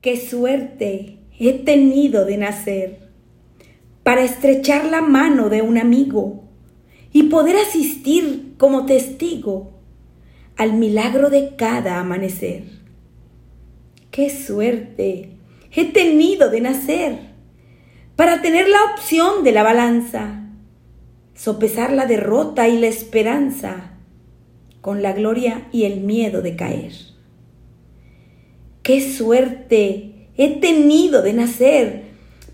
Qué suerte he tenido de nacer para estrechar la mano de un amigo y poder asistir como testigo al milagro de cada amanecer. Qué suerte he tenido de nacer para tener la opción de la balanza, sopesar la derrota y la esperanza con la gloria y el miedo de caer. Qué suerte he tenido de nacer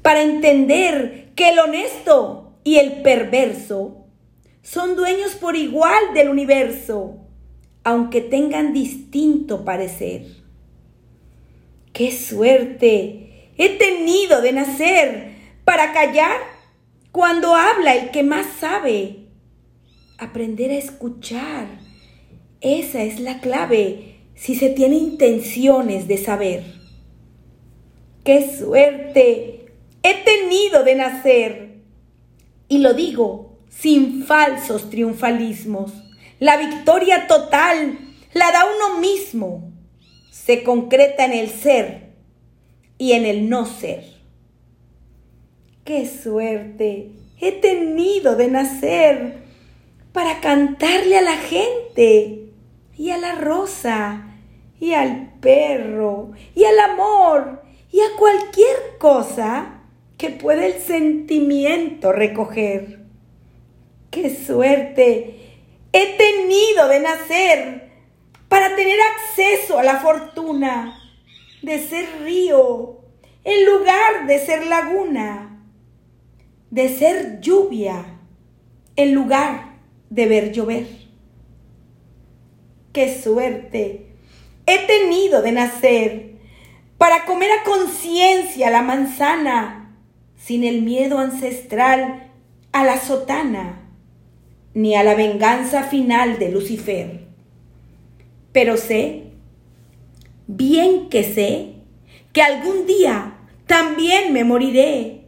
para entender que el honesto y el perverso son dueños por igual del universo, aunque tengan distinto parecer. Qué suerte he tenido de nacer para callar cuando habla el que más sabe. Aprender a escuchar, esa es la clave si se tiene intenciones de saber. ¡Qué suerte he tenido de nacer! Y lo digo sin falsos triunfalismos. La victoria total la da uno mismo. Se concreta en el ser y en el no ser. ¡Qué suerte he tenido de nacer para cantarle a la gente! Y a la rosa, y al perro, y al amor, y a cualquier cosa que pueda el sentimiento recoger. ¡Qué suerte he tenido de nacer para tener acceso a la fortuna de ser río en lugar de ser laguna, de ser lluvia en lugar de ver llover! Qué suerte he tenido de nacer para comer a conciencia la manzana, sin el miedo ancestral a la sotana, ni a la venganza final de Lucifer. Pero sé, bien que sé, que algún día también me moriré.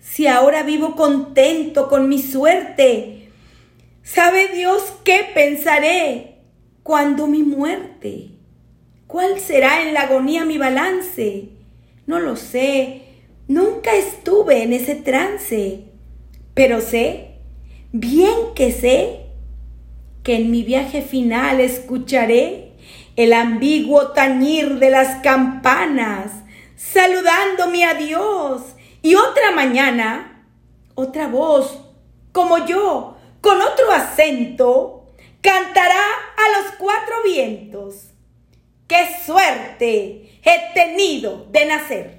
Si ahora vivo contento con mi suerte, ¿sabe Dios qué pensaré? Cuando mi muerte? ¿Cuál será en la agonía mi balance? No lo sé, nunca estuve en ese trance, pero sé, bien que sé, que en mi viaje final escucharé el ambiguo tañir de las campanas, saludándome a Dios, y otra mañana, otra voz, como yo, con otro acento, cantará a los cuatro vientos. ¡Qué suerte he tenido de nacer!